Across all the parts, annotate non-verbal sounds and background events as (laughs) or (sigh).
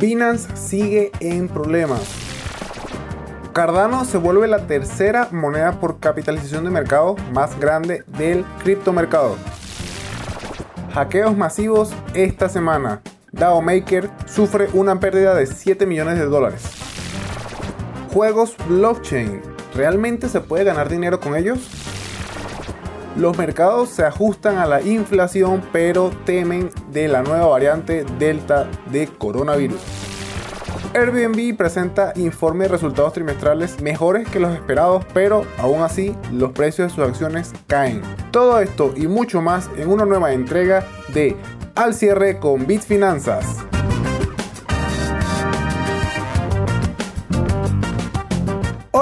Binance sigue en problemas. Cardano se vuelve la tercera moneda por capitalización de mercado más grande del criptomercado. Hackeos masivos esta semana. DAO Maker sufre una pérdida de 7 millones de dólares. Juegos blockchain. ¿Realmente se puede ganar dinero con ellos? Los mercados se ajustan a la inflación pero temen de la nueva variante Delta de coronavirus. Airbnb presenta informe de resultados trimestrales mejores que los esperados, pero aún así los precios de sus acciones caen. Todo esto y mucho más en una nueva entrega de Al cierre con Bitfinanzas.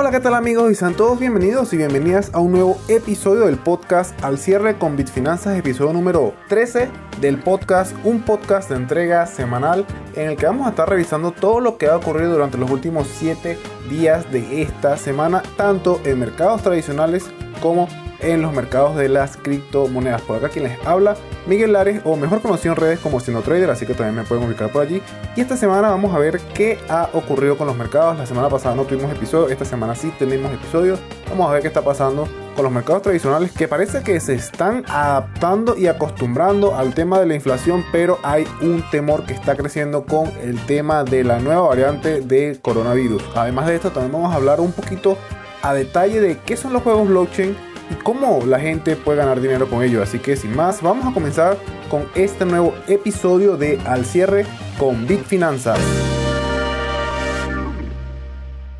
Hola, ¿qué tal amigos? Y sean todos bienvenidos y bienvenidas a un nuevo episodio del podcast Al cierre con Bitfinanzas, episodio número 13 del podcast, un podcast de entrega semanal en el que vamos a estar revisando todo lo que ha ocurrido durante los últimos 7 días de esta semana, tanto en mercados tradicionales como en los mercados de las criptomonedas. Por acá quien les habla, Miguel Lares, o mejor conocido en redes como Trader, así que también me pueden ubicar por allí. Y esta semana vamos a ver qué ha ocurrido con los mercados. La semana pasada no tuvimos episodio, esta semana sí tenemos episodios. Vamos a ver qué está pasando con los mercados tradicionales que parece que se están adaptando y acostumbrando al tema de la inflación, pero hay un temor que está creciendo con el tema de la nueva variante de coronavirus. Además de esto, también vamos a hablar un poquito a detalle de qué son los juegos blockchain y cómo la gente puede ganar dinero con ello. Así que sin más, vamos a comenzar con este nuevo episodio de Al cierre con Big Finanzas.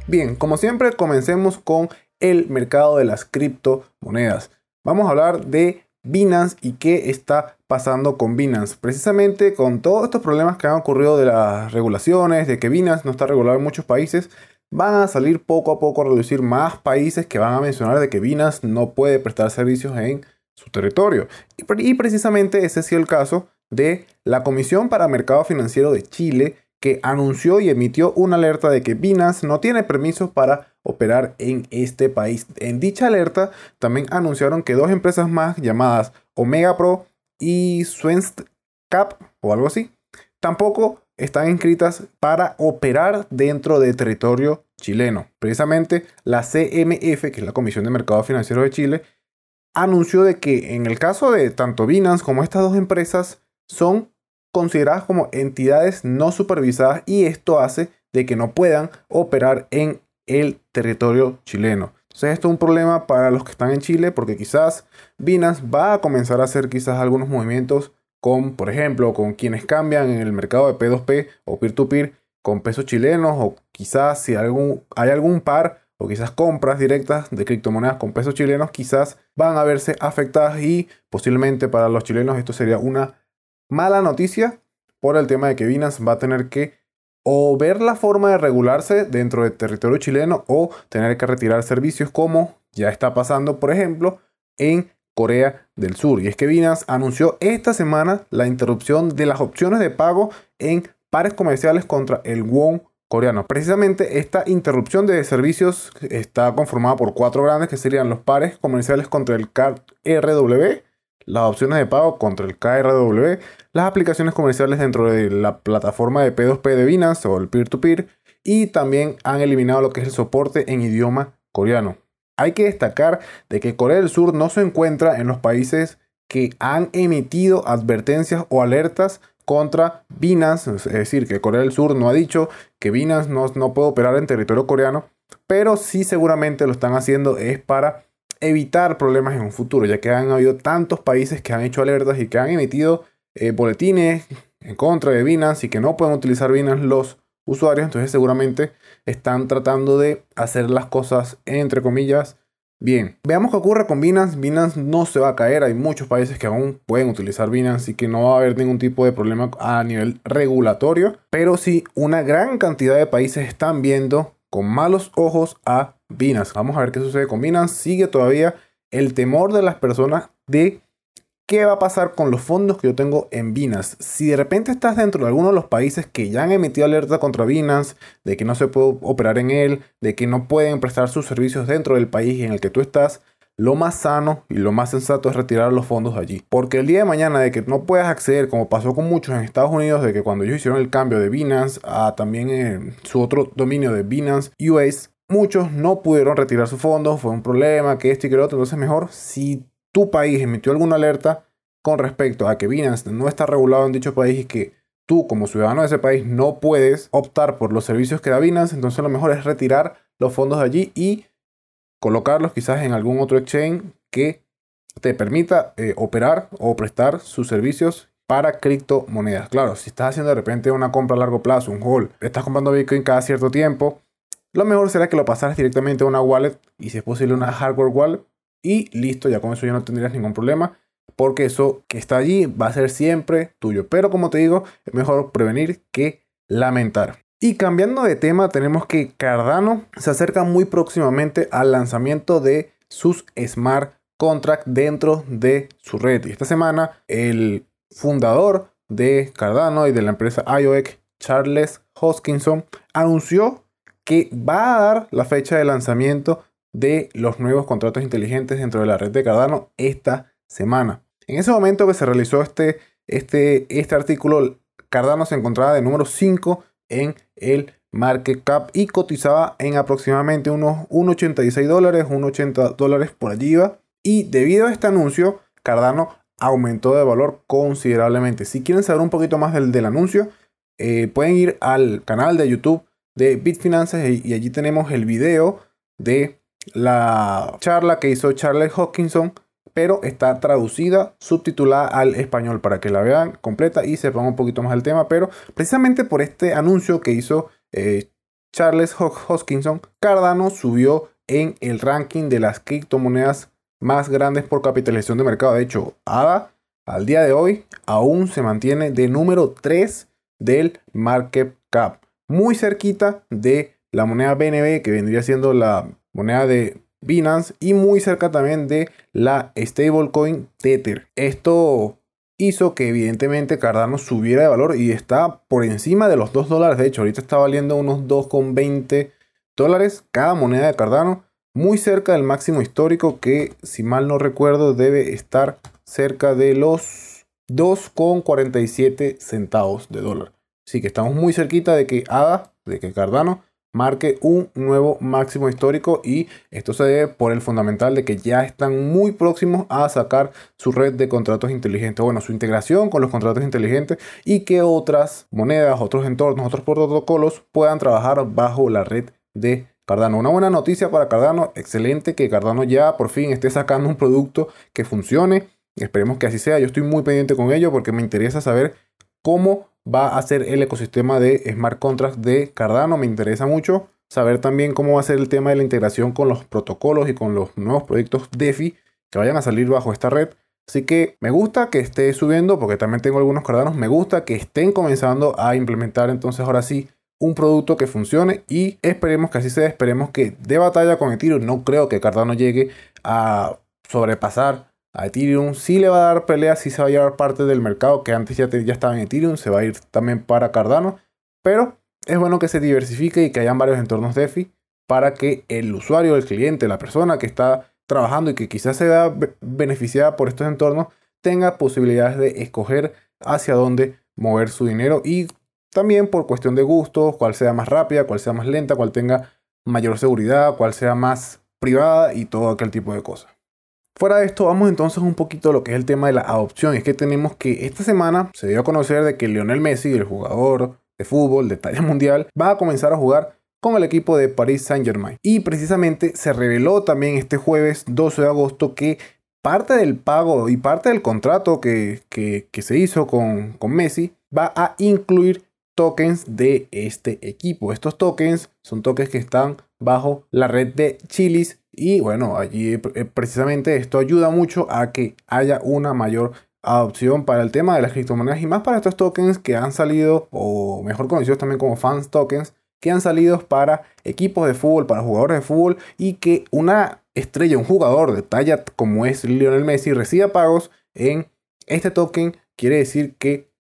Bien, como siempre, comencemos con el mercado de las criptomonedas. Vamos a hablar de Binance y qué está pasando con Binance. Precisamente con todos estos problemas que han ocurrido de las regulaciones, de que Binance no está regulado en muchos países, van a salir poco a poco a reducir más países que van a mencionar de que Binance no puede prestar servicios en su territorio. Y, precisamente ese ha sido el caso de la Comisión para Mercado Financiero de Chile, que anunció y emitió una alerta de que Binance no tiene permisos para operar en este país. En dicha alerta también anunciaron que dos empresas más llamadas Omega Pro y Cap o algo así, tampoco están inscritas para operar dentro de territorio chileno. Precisamente la CMF, que es la Comisión de Mercado Financiero de Chile, anunció de que en el caso de tanto Binance como estas dos empresas son consideradas como entidades no supervisadas y esto hace de que no puedan operar en el territorio chileno. Entonces esto es un problema para los que están en Chile porque quizás Binance va a comenzar a hacer quizás algunos movimientos con, por ejemplo, con quienes cambian en el mercado de P2P o peer-to-peer con pesos chilenos o quizás si algún, hay algún par o quizás compras directas de criptomonedas con pesos chilenos quizás van a verse afectadas y posiblemente para los chilenos esto sería una mala noticia por el tema de que Binance va a tener que o ver la forma de regularse dentro del territorio chileno o tener que retirar servicios como ya está pasando por ejemplo en Corea del Sur. Y es que Binance anunció esta semana la interrupción de las opciones de pago en pares comerciales contra el won coreano. Precisamente esta interrupción de servicios está conformada por cuatro grandes que serían los pares comerciales contra el KRW, las opciones de pago contra el KRW, las aplicaciones comerciales dentro de la plataforma de P2P de Binance o el peer-to-peer -peer, y también han eliminado lo que es el soporte en idioma coreano. Hay que destacar de que Corea del Sur no se encuentra en los países que han emitido advertencias o alertas contra Binance, es decir, que Corea del Sur no ha dicho que Binance no, no puede operar en territorio coreano, pero sí seguramente lo están haciendo es para evitar problemas en un futuro, ya que han habido tantos países que han hecho alertas y que han emitido eh, boletines en contra de Binance y que no pueden utilizar Binance los usuarios, entonces seguramente están tratando de hacer las cosas entre comillas bien. Veamos qué ocurre con Binance. Binance no se va a caer, hay muchos países que aún pueden utilizar Binance y que no va a haber ningún tipo de problema a nivel regulatorio, pero sí una gran cantidad de países están viendo con malos ojos a Binance. Vamos a ver qué sucede con Binance. Sigue todavía el temor de las personas de ¿Qué va a pasar con los fondos que yo tengo en Binance? Si de repente estás dentro de alguno de los países que ya han emitido alerta contra Binance, de que no se puede operar en él, de que no pueden prestar sus servicios dentro del país en el que tú estás, lo más sano y lo más sensato es retirar los fondos allí. Porque el día de mañana de que no puedas acceder, como pasó con muchos en Estados Unidos, de que cuando ellos hicieron el cambio de Binance a también eh, su otro dominio de Binance US, muchos no pudieron retirar sus fondos, fue un problema, que esto y que lo otro. Entonces mejor si tu país emitió alguna alerta con respecto a que Binance no está regulado en dicho país y que tú como ciudadano de ese país no puedes optar por los servicios que da Binance, entonces lo mejor es retirar los fondos de allí y colocarlos quizás en algún otro exchange que te permita eh, operar o prestar sus servicios para criptomonedas. Claro, si estás haciendo de repente una compra a largo plazo, un hold, estás comprando Bitcoin cada cierto tiempo, lo mejor será que lo pasaras directamente a una wallet y si es posible una hardware wallet y listo, ya con eso ya no tendrías ningún problema porque eso que está allí va a ser siempre tuyo. Pero como te digo, es mejor prevenir que lamentar. Y cambiando de tema, tenemos que Cardano se acerca muy próximamente al lanzamiento de sus smart contracts dentro de su red. Y esta semana, el fundador de Cardano y de la empresa IOEC, Charles Hoskinson, anunció que va a dar la fecha de lanzamiento de los nuevos contratos inteligentes dentro de la red de Cardano esta semana. En ese momento que se realizó este, este, este artículo, Cardano se encontraba de número 5 en el market cap y cotizaba en aproximadamente unos 1,86 dólares, 1,80 dólares por allí iba. Y debido a este anuncio, Cardano aumentó de valor considerablemente. Si quieren saber un poquito más del, del anuncio, eh, pueden ir al canal de YouTube de Bitfinances y, y allí tenemos el video de la charla que hizo Charles Hawkinson pero está traducida, subtitulada al español para que la vean completa y sepan un poquito más del tema. Pero precisamente por este anuncio que hizo eh, Charles Hoskinson, Cardano subió en el ranking de las criptomonedas más grandes por capitalización de mercado. De hecho, ADA al día de hoy aún se mantiene de número 3 del market cap, muy cerquita de la moneda BNB que vendría siendo la moneda de Binance y muy cerca también de la stablecoin Tether. Esto hizo que evidentemente Cardano subiera de valor y está por encima de los 2 dólares. De hecho, ahorita está valiendo unos 2,20 dólares cada moneda de Cardano, muy cerca del máximo histórico que, si mal no recuerdo, debe estar cerca de los 2,47 centavos de dólar. Así que estamos muy cerquita de que ADA, de que Cardano marque un nuevo máximo histórico y esto se debe por el fundamental de que ya están muy próximos a sacar su red de contratos inteligentes, bueno, su integración con los contratos inteligentes y que otras monedas, otros entornos, otros protocolos puedan trabajar bajo la red de Cardano. Una buena noticia para Cardano, excelente que Cardano ya por fin esté sacando un producto que funcione. Esperemos que así sea. Yo estoy muy pendiente con ello porque me interesa saber cómo va a ser el ecosistema de smart contracts de Cardano. Me interesa mucho saber también cómo va a ser el tema de la integración con los protocolos y con los nuevos proyectos DeFi que vayan a salir bajo esta red. Así que me gusta que esté subiendo porque también tengo algunos Cardanos. Me gusta que estén comenzando a implementar entonces ahora sí un producto que funcione y esperemos que así sea. Esperemos que de batalla con Ethereum. No creo que Cardano llegue a sobrepasar a Ethereum. Sí le va a dar pelea, sí se va a llevar parte del mercado que antes ya, ya estaba en Ethereum, se va a ir también para Cardano. Pero es bueno que se diversifique y que hayan varios entornos DeFi para que el usuario, el cliente, la persona que está trabajando y que quizás se vea beneficiada por estos entornos, tenga posibilidades de escoger hacia dónde mover su dinero y también por cuestión de gustos, cuál sea más rápida, cuál sea más lenta, cuál tenga mayor seguridad, cuál sea más privada y todo aquel tipo de cosas. Fuera de esto, vamos entonces un poquito a lo que es el tema de la adopción. Es que tenemos que esta semana se dio a conocer de que Lionel Messi, el jugador de fútbol de talla mundial, va a comenzar a jugar con el equipo de Paris Saint Germain. Y precisamente se reveló también este jueves 12 de agosto que parte del pago y parte del contrato que, se hizo con, con Messi va a incluir tokens de este equipo. Estos tokens son tokens que están bajo la red de Chilis y bueno, allí eh, precisamente esto ayuda mucho a que haya una mayor adopción para el tema de las criptomonedas y más para estos tokens que han salido, o mejor conocidos también como fans tokens, que han salido para equipos de fútbol, para jugadores de fútbol y que una estrella, un jugador de talla como es Lionel Messi reciba pagos en este token, quiere decir que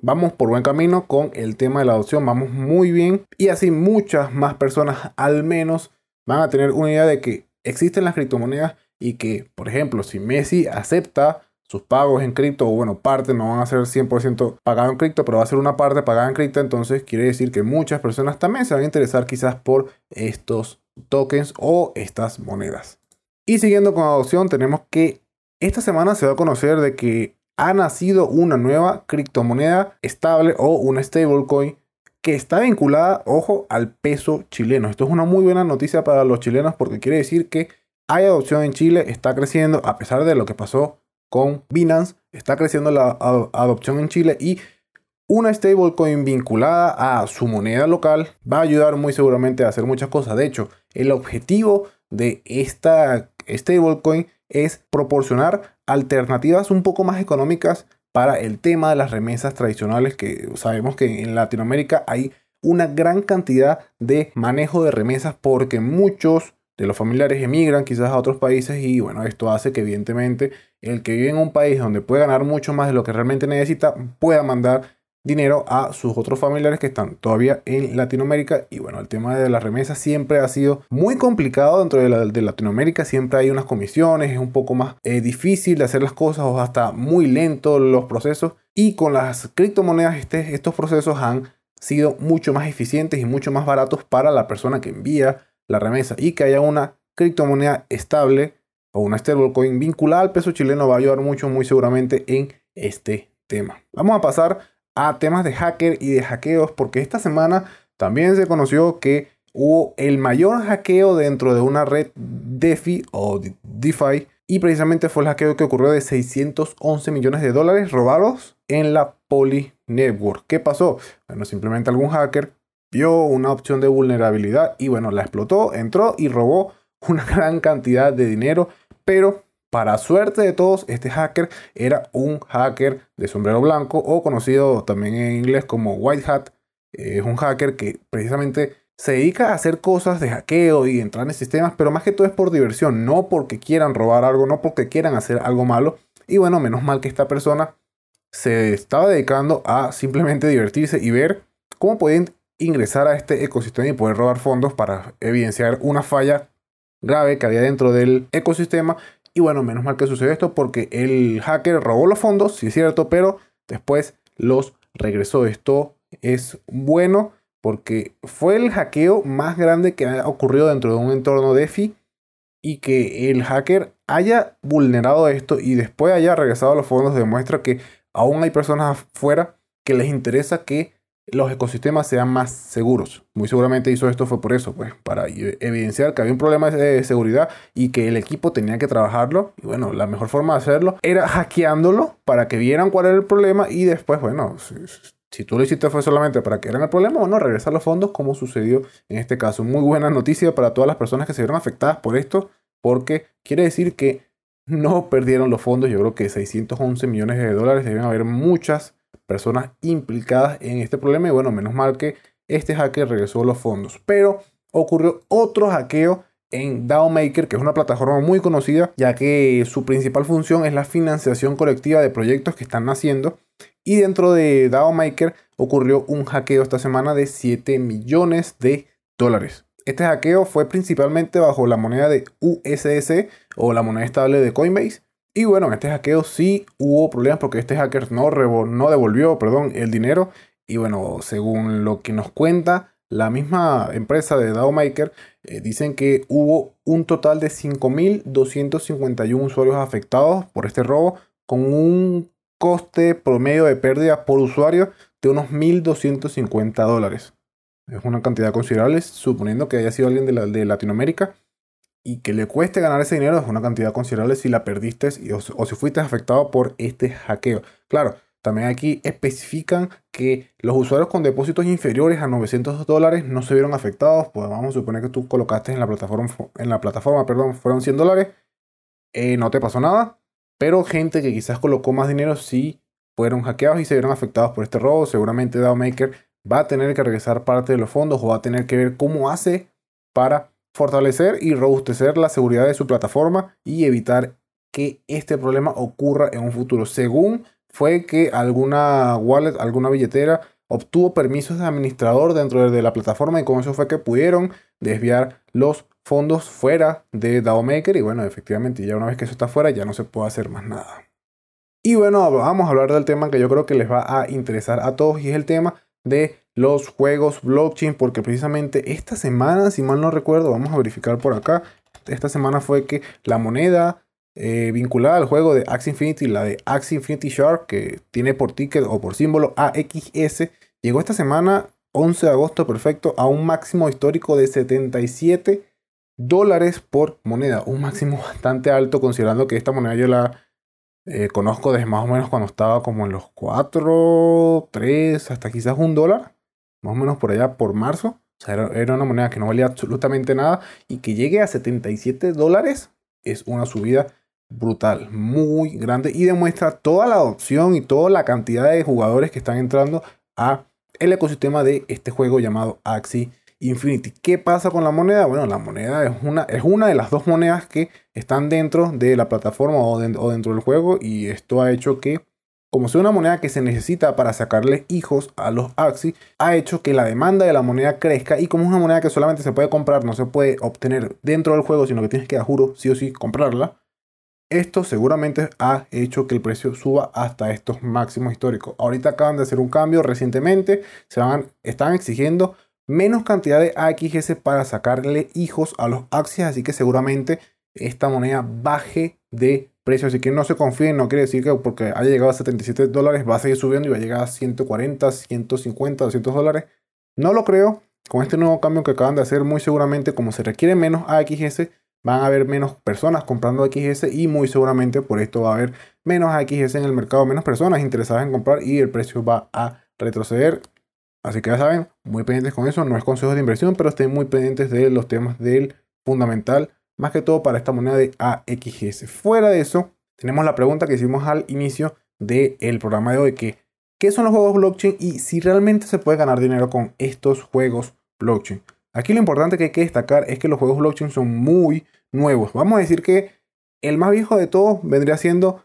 vamos por buen camino con el tema de la adopción, vamos muy bien y así muchas más personas al menos van a tener una idea de que existen las criptomonedas y que, por ejemplo, si Messi acepta sus pagos en cripto, o bueno, parte no van a ser 100% pagados en cripto, pero va a ser una parte pagada en cripto, entonces quiere decir que muchas personas también se van a interesar quizás por estos tokens o estas monedas. Y siguiendo con adopción, tenemos que esta semana se va a conocer de que ha nacido una nueva criptomoneda estable o una stablecoin que está vinculada, ojo, al peso chileno. Esto es una muy buena noticia para los chilenos porque quiere decir que hay adopción en Chile, está creciendo a pesar de lo que pasó con Binance, está creciendo la adopción en Chile y una stablecoin vinculada a su moneda local va a ayudar muy seguramente a hacer muchas cosas. De hecho, el objetivo de esta stablecoin es proporcionar alternativas un poco más económicas para el tema de las remesas tradicionales que sabemos que en Latinoamérica hay una gran cantidad de manejo de remesas porque muchos de los familiares emigran quizás a otros países y bueno, esto hace que evidentemente el que vive en un país donde puede ganar mucho más de lo que realmente necesita pueda mandar dinero a sus otros familiares que están todavía en Latinoamérica. Y bueno, el tema de las remesas siempre ha sido muy complicado dentro de, la, Latinoamérica. Siempre hay unas comisiones, es un poco más eh, difícil de hacer las cosas o hasta muy lento los procesos. Y con las criptomonedas este, estos procesos han sido mucho más eficientes y mucho más baratos para la persona que envía la remesa. Y que haya una criptomoneda estable o una stablecoin vinculada al peso chileno va a ayudar mucho, muy seguramente en este tema. Vamos a pasar a temas de hacker y de hackeos, porque esta semana también se conoció que hubo el mayor hackeo dentro de una red DeFi o DeFi, y precisamente fue el hackeo que ocurrió de 611 millones de dólares robados en la Poly Network. ¿Qué pasó? Bueno, simplemente algún hacker vio una opción de vulnerabilidad y bueno, la explotó, entró y robó una (laughs) gran cantidad de dinero, pero para suerte de todos, este hacker era un hacker de sombrero blanco o conocido también en inglés como White Hat. Es un hacker que precisamente se dedica a hacer cosas de hackeo y entrar en sistemas, pero más que todo es por diversión, no porque quieran robar algo, no porque quieran hacer algo malo. Y bueno, menos mal que esta persona se estaba dedicando a simplemente divertirse y ver cómo pueden ingresar a este ecosistema y poder robar fondos para evidenciar una falla grave que había dentro del ecosistema y bueno, menos mal que sucedió esto porque el hacker robó los fondos, sí es cierto, pero después los regresó. Esto es bueno porque fue el hackeo más grande que ha ocurrido dentro de un entorno DeFi y que el hacker haya vulnerado esto y después haya regresado los fondos demuestra que aún hay personas afuera que les interesa que los ecosistemas sean más seguros. Muy seguramente hizo esto fue por eso, pues, para evidenciar que había un problema de seguridad y que el equipo tenía que trabajarlo. Y bueno, la mejor forma de hacerlo era hackeándolo para que vieran cuál era el problema y después, bueno, si, tú lo hiciste fue solamente para que eran el problema o no, regresar los fondos como sucedió en este caso. Muy buena noticia para todas las personas que se vieron afectadas por esto, porque quiere decir que no perdieron los fondos. Yo creo que 611 millones de dólares deben haber muchas personas implicadas en este problema y bueno, menos mal que este hacker regresó los fondos. Pero ocurrió otro hackeo en DAO Maker, que es una plataforma muy conocida, ya que su principal función es la financiación colectiva de proyectos que están naciendo. Y dentro de DAO Maker ocurrió un hackeo esta semana de 7 millones de dólares. Este hackeo fue principalmente bajo la moneda de USS o la moneda estable de Coinbase y bueno, en este hackeo sí hubo problemas porque este hacker no, no devolvió perdón, el dinero. Y bueno, según lo que nos cuenta la misma empresa de DAOmaker, eh, dicen que hubo un total de 5.251 usuarios afectados por este robo, con un coste promedio de pérdida por usuario de unos 1.250 dólares. Es una cantidad considerable, suponiendo que haya sido alguien de, de Latinoamérica y que le cueste ganar ese dinero es una cantidad considerable si la perdiste o, si fuiste afectado por este hackeo. Claro, también aquí especifican que los usuarios con depósitos inferiores a 900 dólares no se vieron afectados. Pues vamos a suponer que tú colocaste en la plataforma, en la plataforma perdón, fueron 100 dólares. Eh, no te pasó nada. Pero gente que quizás colocó más dinero sí fueron hackeados y se vieron afectados por este robo. Seguramente DAOmaker va a tener que regresar parte de los fondos o va a tener que ver cómo hace para fortalecer y robustecer la seguridad de su plataforma y evitar que este problema ocurra en un futuro. Según fue que alguna wallet, alguna billetera obtuvo permisos de administrador dentro de la plataforma y con eso fue que pudieron desviar los fondos fuera de DAO Maker y bueno, efectivamente ya una vez que eso está fuera ya no se puede hacer más nada. Y bueno, vamos a hablar del tema que yo creo que les va a interesar a todos y es el tema de los juegos blockchain porque precisamente esta semana, si mal no recuerdo, vamos a verificar por acá, esta semana fue que la moneda eh, vinculada al juego de Axie Infinity, la de Axie Infinity Shark, que tiene por ticket o por símbolo AXS, llegó esta semana 11 de agosto perfecto a un máximo histórico de 77 dólares por moneda, un máximo (laughs) bastante alto considerando que esta moneda yo la eh, conozco desde más o menos cuando estaba como en los 4, 3, hasta quizás un dólar, más o menos por allá por marzo. Era, una moneda que no valía absolutamente nada y que llegue a 77 dólares es una subida brutal, muy grande y demuestra toda la adopción y toda la cantidad de jugadores que están entrando a el ecosistema de este juego llamado Axie Infinity. ¿Qué pasa con la moneda? Bueno, la moneda es una, es una de las dos monedas que están dentro de la plataforma o, dentro del juego y esto ha hecho que, como sea una moneda que se necesita para sacarle hijos a los Axi, ha hecho que la demanda de la moneda crezca y como es una moneda que solamente se puede comprar, no se puede obtener dentro del juego, sino que tienes que, a juro, sí o sí, comprarla. Esto seguramente ha hecho que el precio suba hasta estos máximos históricos. Ahorita acaban de hacer un cambio recientemente, se van, están exigiendo menos cantidad de AXS para sacarle hijos a los Axies, así que seguramente esta moneda baje de precio. Así que no se confíen, no quiere decir que porque haya llegado a 77 dólares va a seguir subiendo y va a llegar a 140, 150, 200 dólares. No lo creo. Con este nuevo cambio que acaban de hacer, muy seguramente, como se requiere menos AXS, van a haber menos personas comprando AXS y muy seguramente por esto va a haber menos AXS en el mercado, menos personas interesadas en comprar y el precio va a retroceder. Así que ya saben, muy pendientes con eso. No es consejo de inversión, pero estén muy pendientes de los temas del fundamental, más que todo para esta moneda de AXS. Fuera de eso, tenemos la pregunta que hicimos al inicio del programa de hoy, que ¿qué son los juegos blockchain y si realmente se puede ganar dinero con estos juegos blockchain? Aquí lo importante que hay que destacar es que los juegos blockchain son muy nuevos. Vamos a decir que el más viejo de todos vendría siendo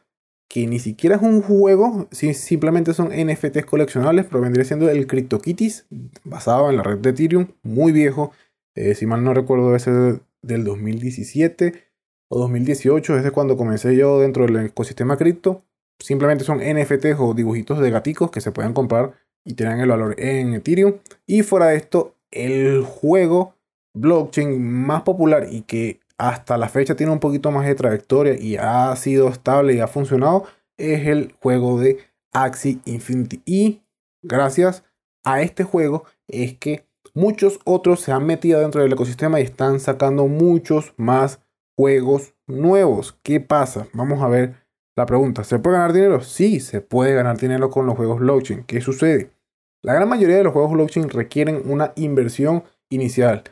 que ni siquiera es un juego, simplemente son NFTs coleccionables, pero vendría siendo el CryptoKitties, basado en la red de Ethereum, muy viejo, eh, si mal no recuerdo, ese del 2017 o 2018, es cuando comencé yo dentro del ecosistema cripto. Simplemente son NFTs o dibujitos de gaticos que se pueden comprar y tienen el valor en Ethereum. Y fuera de esto, el juego blockchain más popular y que hasta la fecha tiene un poquito más de trayectoria y ha sido estable y ha funcionado, es el juego de Axie Infinity. Y gracias a este juego es que muchos otros se han metido dentro del ecosistema y están sacando muchos más juegos nuevos. ¿Qué pasa? Vamos a ver la pregunta. ¿Se puede ganar dinero? Sí, se puede ganar dinero con los juegos blockchain. ¿Qué sucede? La gran mayoría de los juegos blockchain requieren una inversión inicial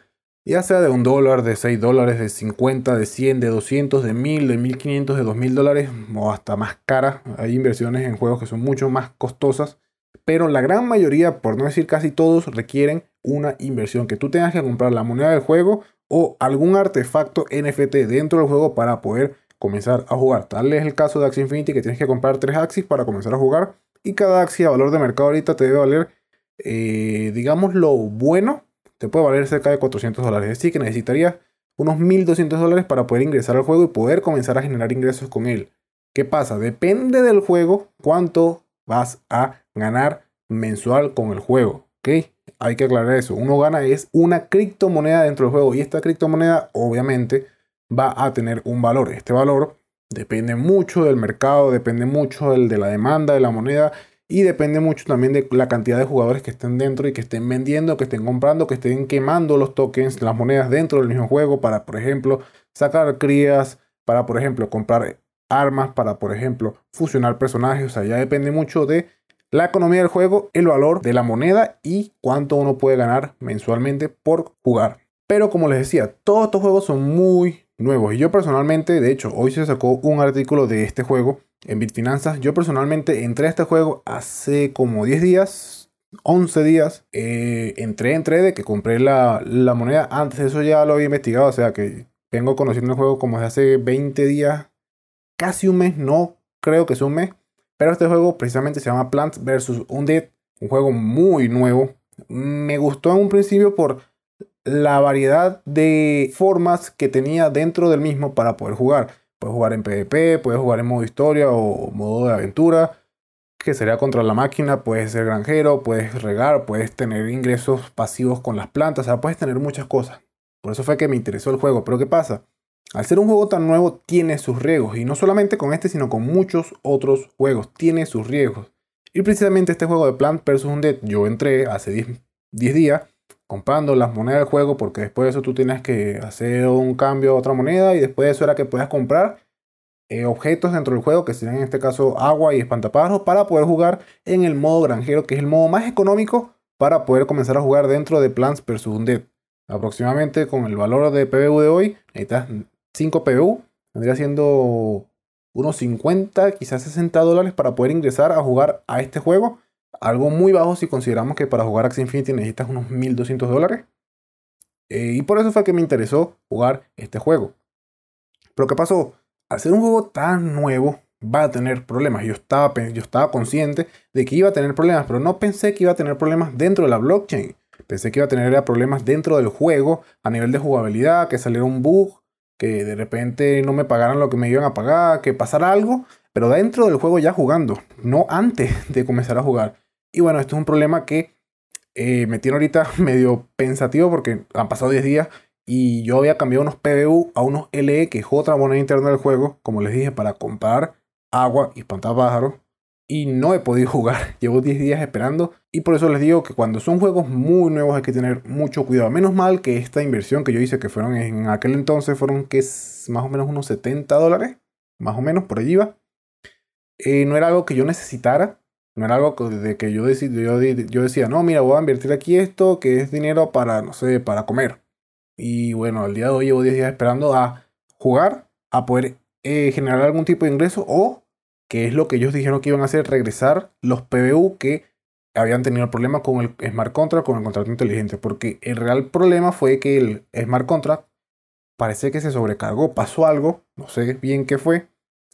ya sea de un dólar, de 6 dólares, de 50, de 100, de 200, de 1000, de 1500, de 2000 dólares o hasta más caras. Hay inversiones en juegos que son mucho más costosas, pero la gran mayoría, por no decir casi todos, requieren una inversión, que tú tengas que comprar la moneda del juego o algún artefacto NFT dentro del juego para poder comenzar a jugar. Tal es el caso de Axie Infinity que tienes que comprar 3 Axis para comenzar a jugar y cada Axie a valor de mercado ahorita te debe valer, eh, digamos, lo bueno te puede valer cerca de 400 dólares. Así que necesitarías unos 1200 dólares para poder ingresar al juego y poder comenzar a generar ingresos con él. ¿Qué pasa? Depende del juego cuánto vas a ganar mensual con el juego. ¿Ok? Hay que aclarar eso. Uno gana es una criptomoneda dentro del juego y esta criptomoneda obviamente va a tener un valor. Este valor depende mucho del mercado, depende mucho del, de la demanda de la moneda y depende mucho también de la cantidad de jugadores que estén dentro y que estén vendiendo, que estén comprando, que estén quemando los tokens, las monedas dentro del mismo juego para, por ejemplo, sacar crías, para, por ejemplo, comprar armas, para, por ejemplo, fusionar personajes. O sea, ya depende mucho de la economía del juego, el valor de la moneda y cuánto uno puede ganar mensualmente por jugar. Pero como les decía, todos estos juegos son muy nuevos. Y yo personalmente, de hecho, hoy se sacó un artículo de este juego en Bitfinanzas. Yo personalmente entré a este juego hace como 10 días, 11 días. Eh, entré, entré de que compré la, moneda. Antes de eso ya lo había investigado, o sea que vengo conociendo el juego como desde hace 20 días, casi un mes, no creo que sea un mes. Pero este juego precisamente se llama Plants vs. Undead, un juego muy nuevo. Me gustó en un principio por la variedad de formas que tenía dentro del mismo para poder jugar. Puedes jugar en PvP, puedes jugar en modo historia o modo de aventura, que sería contra la máquina, puedes ser granjero, puedes regar, puedes tener ingresos pasivos con las plantas, o sea, puedes tener muchas cosas. Por eso fue que me interesó el juego. Pero ¿qué pasa? Al ser un juego tan nuevo, tiene sus riesgos. Y no solamente con este, sino con muchos otros juegos. Tiene sus riesgos. Y precisamente este juego de Plant vs. Undead, yo entré hace 10, 10 días comprando las monedas del juego porque después de eso tú tienes que hacer un cambio a otra moneda y después de eso era que puedas comprar eh, objetos dentro del juego que serían en este caso agua y espantapájaros para poder jugar en el modo granjero que es el modo más económico para poder comenzar a jugar dentro de Plants vs. Undead. Aproximadamente con el valor de PBU de hoy, necesitas 5 PBU, vendría siendo unos 50, quizás 60 dólares para poder ingresar a jugar a este juego algo muy bajo si consideramos que para jugar Axie Infinity necesitas unos 1200 dólares. Eh, y por eso fue que me interesó jugar este juego. Pero ¿qué pasó? Al ser un juego tan nuevo, va a tener problemas. Yo estaba, yo estaba consciente de que iba a tener problemas, pero no pensé que iba a tener problemas dentro de la blockchain. Pensé que iba a tener problemas dentro del juego a nivel de jugabilidad, que saliera un bug, que de repente no me pagaran lo que me iban a pagar, que pasara algo, pero dentro del juego ya jugando, no antes (laughs) de comenzar a jugar. Y bueno, esto es un problema que eh, me tiene ahorita (laughs) medio pensativo porque han pasado 10 días y yo había cambiado unos PBU a unos LE, que es otra moneda interna del juego, como les dije, para comprar agua y pájaros. Y no he podido (laughs) jugar. Llevo 10 días esperando. Y por eso les digo que cuando son juegos muy nuevos hay que tener mucho cuidado. Menos mal que esta inversión que yo hice, que fueron en aquel entonces, fueron que es más o menos unos 70 dólares. Más o menos, por allí va. Eh, no era algo que yo necesitara. No era algo de que yo, yo, yo decía, no, mira, voy a invertir aquí esto, que es dinero para, no sé, para comer. Y bueno, al día de hoy llevo 10 días esperando a jugar, a poder eh, generar algún tipo de ingreso o, que es lo que ellos dijeron que iban a hacer, regresar los PBU que habían tenido el problema con el smart contract, con el contrato inteligente. Porque el real problema fue que el smart contract parece que se sobrecargó, pasó algo, no sé bien qué fue.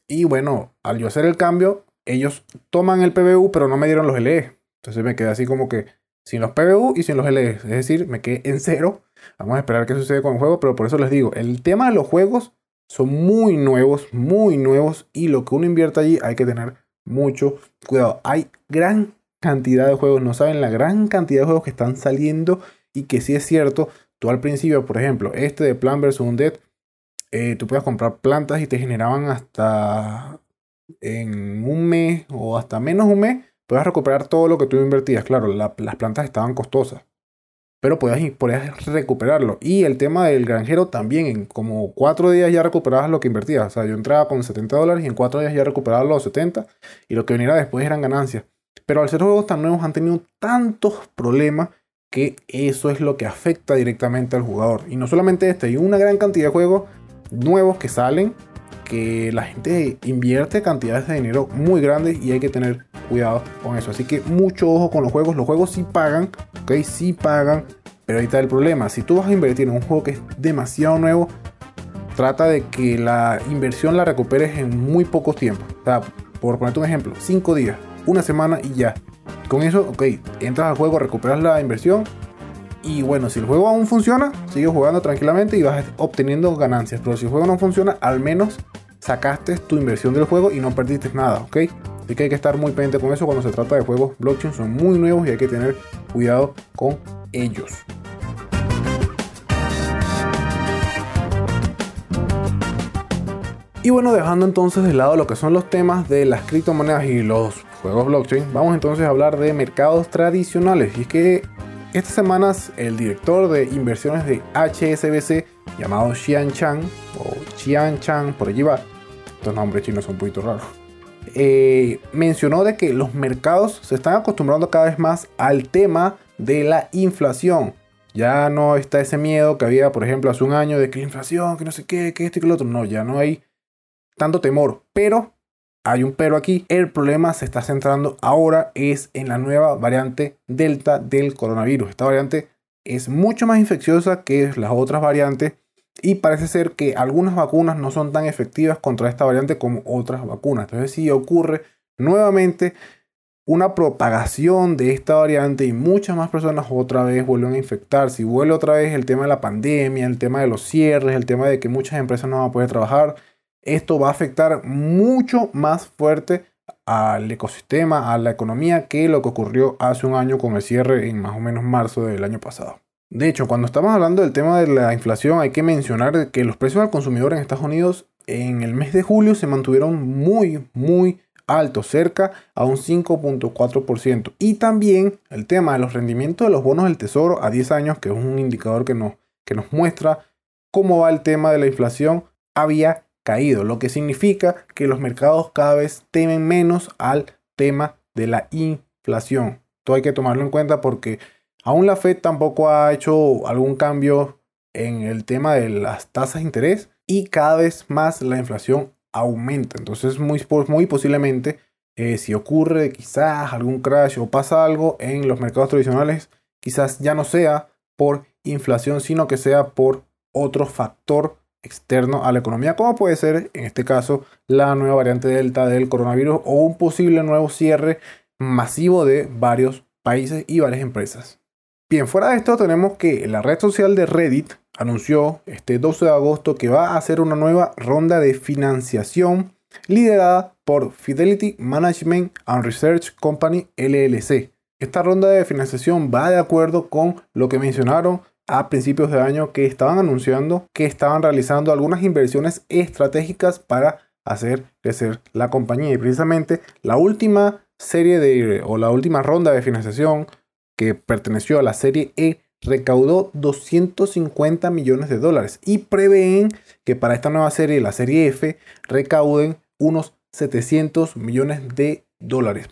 Y bueno, al yo hacer el cambio, ellos toman el PBU, pero no me dieron los LE. Entonces me quedé así como que sin los PBU y sin los LE. Es decir, me quedé en cero. Vamos a esperar qué sucede con el juego, pero por eso les digo, el tema de los juegos son muy nuevos, muy nuevos y lo que uno invierte allí hay que tener mucho cuidado. Hay gran cantidad de juegos, no saben la gran cantidad de juegos que están saliendo y que sí es cierto. Tú al principio, por ejemplo, este de Plan vs. Undead, eh, tú puedes comprar plantas y te generaban hasta en un mes o hasta menos un mes, puedes recuperar todo lo que tú invertías. Claro, las plantas estaban costosas, pero podías, podías, recuperarlo. Y el tema del granjero también, en como cuatro días ya recuperabas lo que invertías. O sea, yo entraba con 70 dólares y en cuatro días ya recuperaba los 70 y lo que viniera después eran ganancias. Pero al ser juegos tan nuevos han tenido tantos problemas que eso es lo que afecta directamente al jugador. Y no solamente este, hay una gran cantidad de juegos nuevos que salen que la gente invierte cantidades de dinero muy grandes y hay que tener cuidado con eso. Así que mucho ojo con los juegos. Los juegos sí pagan, ok, sí pagan. Pero ahí está el problema. Si tú vas a invertir en un juego que es demasiado nuevo, trata de que la inversión la recuperes en muy pocos tiempos. O sea, por ponerte un ejemplo, 5 días, una semana y ya. Con eso, ok, entras al juego, recuperas la inversión. Y bueno, si el juego aún funciona, sigue jugando tranquilamente y vas obteniendo ganancias. Pero si el juego no funciona, al menos sacaste tu inversión del juego y no perdiste nada, ¿ok? Así que hay que estar muy pendiente con eso cuando se trata de juegos blockchain, son muy nuevos y hay que tener cuidado con ellos. Y bueno, dejando entonces de lado lo que son los temas de las criptomonedas y los juegos blockchain, vamos entonces a hablar de mercados tradicionales. Y es que estas semanas el director de inversiones de HSBC, llamado Xian Chang, o Xian Chang, por allí va, estos nombres chinos son un poquito raros, eh, mencionó de que los mercados se están acostumbrando cada vez más al tema de la inflación. Ya no está ese miedo que había, por ejemplo, hace un año de que la inflación, que no sé qué, que esto y que lo otro. No, ya no hay tanto temor. Pero hay un pero aquí. El problema se está centrando ahora es en la nueva variante Delta del coronavirus. Esta variante es mucho más infecciosa que las otras variantes y parece ser que algunas vacunas no son tan efectivas contra esta variante como otras vacunas. Entonces si ocurre nuevamente una propagación de esta variante y muchas más personas otra vez vuelven a infectarse y vuelve otra vez el tema de la pandemia, el tema de los cierres, el tema de que muchas empresas no van a poder trabajar, esto va a afectar mucho más fuerte al ecosistema, a la economía, que lo que ocurrió hace un año con el cierre en más o menos marzo del año pasado. De hecho, cuando estamos hablando del tema de la inflación, hay que mencionar que los precios al consumidor en Estados Unidos en el mes de julio se mantuvieron muy, muy alto, cerca a un 5.4%. Y también el tema de los rendimientos de los bonos del tesoro a 10 años, que es un indicador que nos, que nos muestra cómo va el tema de la inflación, había caído, lo que significa que los mercados cada vez temen menos al tema de la inflación. Esto hay que tomarlo en cuenta porque aún la Fed tampoco ha hecho algún cambio en el tema de las tasas de interés y cada vez más la inflación aumenta. Entonces, muy, muy posiblemente, eh, si ocurre quizás algún crash o pasa algo en los mercados tradicionales, quizás ya no sea por inflación, sino que sea por otro factor externo a la economía, como puede ser en este caso la nueva variante Delta del coronavirus o un posible nuevo cierre masivo de varios países y varias empresas. Bien, fuera de esto tenemos que la red social de Reddit anunció este 12 de agosto que va a hacer una nueva ronda de financiación liderada por Fidelity Management and Research Company LLC. Esta ronda de financiación va de acuerdo con lo que mencionaron a principios de año que estaban anunciando que estaban realizando algunas inversiones estratégicas para hacer crecer la compañía. Y precisamente la última serie de o la última ronda de financiación que perteneció a la serie E recaudó 250 millones de dólares y prevén que para esta nueva serie, la serie F, recauden unos 700 millones de dólares.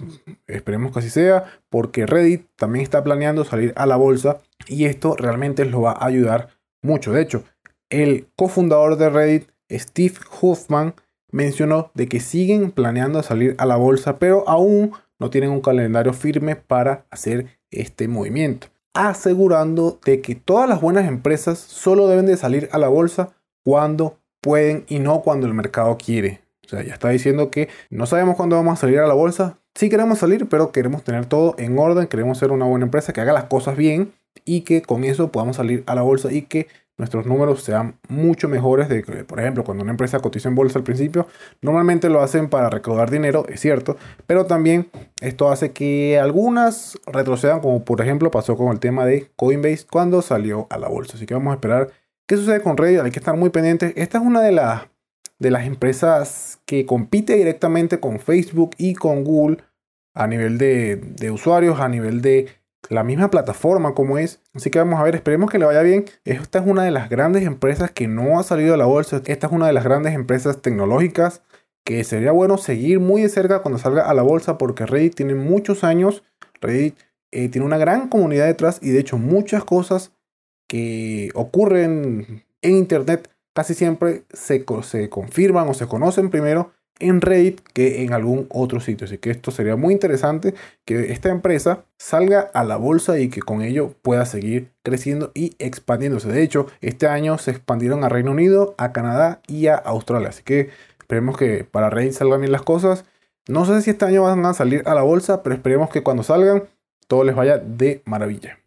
Esperemos que así sea, porque Reddit también está planeando salir a la bolsa y esto realmente lo va a ayudar mucho. De hecho, el cofundador de Reddit, Steve Huffman, mencionó de que siguen planeando salir a la bolsa, pero aún no tienen un calendario firme para hacer este movimiento asegurando de que todas las buenas empresas solo deben de salir a la bolsa cuando pueden y no cuando el mercado quiere. O sea, ya está diciendo que no sabemos cuándo vamos a salir a la bolsa. Sí queremos salir, pero queremos tener todo en orden, queremos ser una buena empresa que haga las cosas bien y que con eso podamos salir a la bolsa y que nuestros números sean mucho mejores de que, por ejemplo, cuando una empresa cotiza en bolsa al principio, normalmente lo hacen para recaudar dinero, es cierto, pero también esto hace que algunas retrocedan, como por ejemplo pasó con el tema de Coinbase cuando salió a la bolsa. Así que vamos a esperar qué sucede con Reddit, hay que estar muy pendientes. Esta es una de las, de las empresas que compite directamente con Facebook y con Google a nivel de, de usuarios, a nivel de la misma plataforma como es. Así que vamos a ver, esperemos que le vaya bien. Esta es una de las grandes empresas que no ha salido a la bolsa. Esta es una de las grandes empresas tecnológicas que sería bueno seguir muy de cerca cuando salga a la bolsa porque Reddit tiene muchos años. Reddit eh, tiene una gran comunidad detrás y de hecho muchas cosas que ocurren en Internet casi siempre se, se confirman o se conocen primero en Reddit que en algún otro sitio. Así que esto sería muy interesante que esta empresa salga a la bolsa y que con ello pueda seguir creciendo y expandiéndose. De hecho, este año se expandieron a Reino Unido, a Canadá y a Australia. Así que esperemos que para Reddit salgan bien las cosas. No sé si este año van a salir a la bolsa, pero esperemos que cuando salgan todo les vaya de maravilla.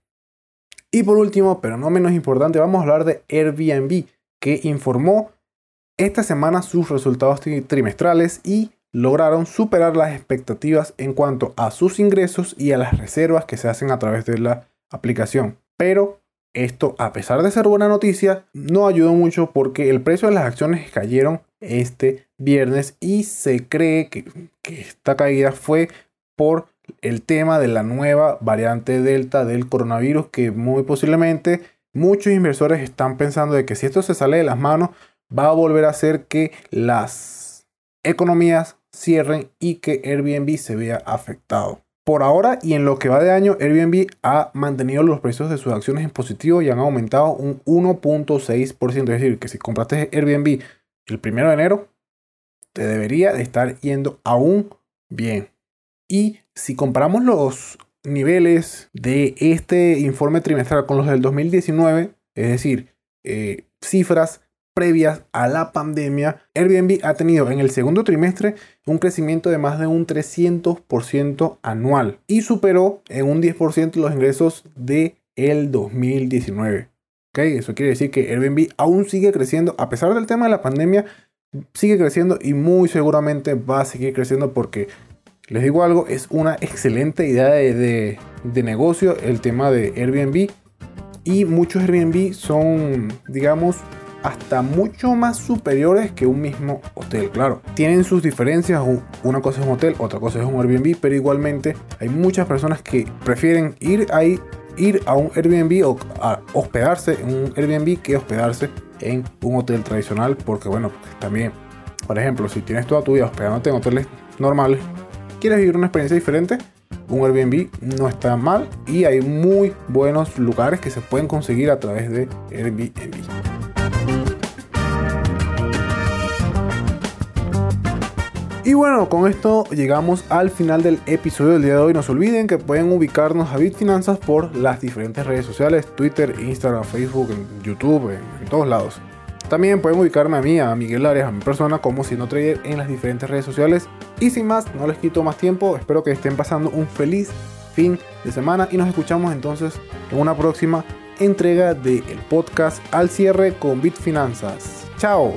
Y por último, pero no menos importante, vamos a hablar de Airbnb, que informó esta semana sus resultados trimestrales y lograron superar las expectativas en cuanto a sus ingresos y a las reservas que se hacen a través de la aplicación. Pero esto, a pesar de ser buena noticia, no ayudó mucho porque el precio de las acciones cayeron este viernes y se cree que, esta caída fue por el tema de la nueva variante Delta del coronavirus que muy posiblemente muchos inversores están pensando de que si esto se sale de las manos va a volver a hacer que las economías cierren y que Airbnb se vea afectado. Por ahora y en lo que va de año, Airbnb ha mantenido los precios de sus acciones en positivo y han aumentado un 1.6%. Es decir, que si compraste Airbnb el primero de enero, te debería de estar yendo aún bien. Y si comparamos los niveles de este informe trimestral con los del 2019, es decir, eh, cifras previas a la pandemia, Airbnb ha tenido en el segundo trimestre un crecimiento de más de un 300% anual y superó en un 10% los ingresos de el 2019. Eso quiere decir que Airbnb aún sigue creciendo a pesar del tema de la pandemia, sigue creciendo y muy seguramente va a seguir creciendo porque les digo algo, es una excelente idea de, de negocio el tema de Airbnb y muchos Airbnb son, digamos, hasta mucho más superiores que un mismo hotel. Claro, tienen sus diferencias. Una cosa es un hotel, otra cosa es un Airbnb, pero igualmente hay muchas personas que prefieren ir ahí, ir a un Airbnb o a hospedarse en un Airbnb que hospedarse en un hotel tradicional, porque bueno, también, por ejemplo, si tienes toda tu vida hospedándote en hoteles normales, quieres vivir una experiencia diferente, un Airbnb no está mal y hay muy buenos lugares que se pueden conseguir a través de Airbnb. Y bueno, con esto llegamos al final del episodio del día de hoy. No se olviden que pueden ubicarnos a Bitfinanzas por las diferentes redes sociales, Twitter, Instagram, Facebook, YouTube, en, todos lados. También pueden ubicarme a mí, a Miguel Arias, a mi persona, como si no Trader en las diferentes redes sociales. Y sin más, no les quito más tiempo. Espero que estén pasando un feliz fin de semana y nos escuchamos entonces en una próxima entrega del podcast al cierre con Bitfinanzas. Chao.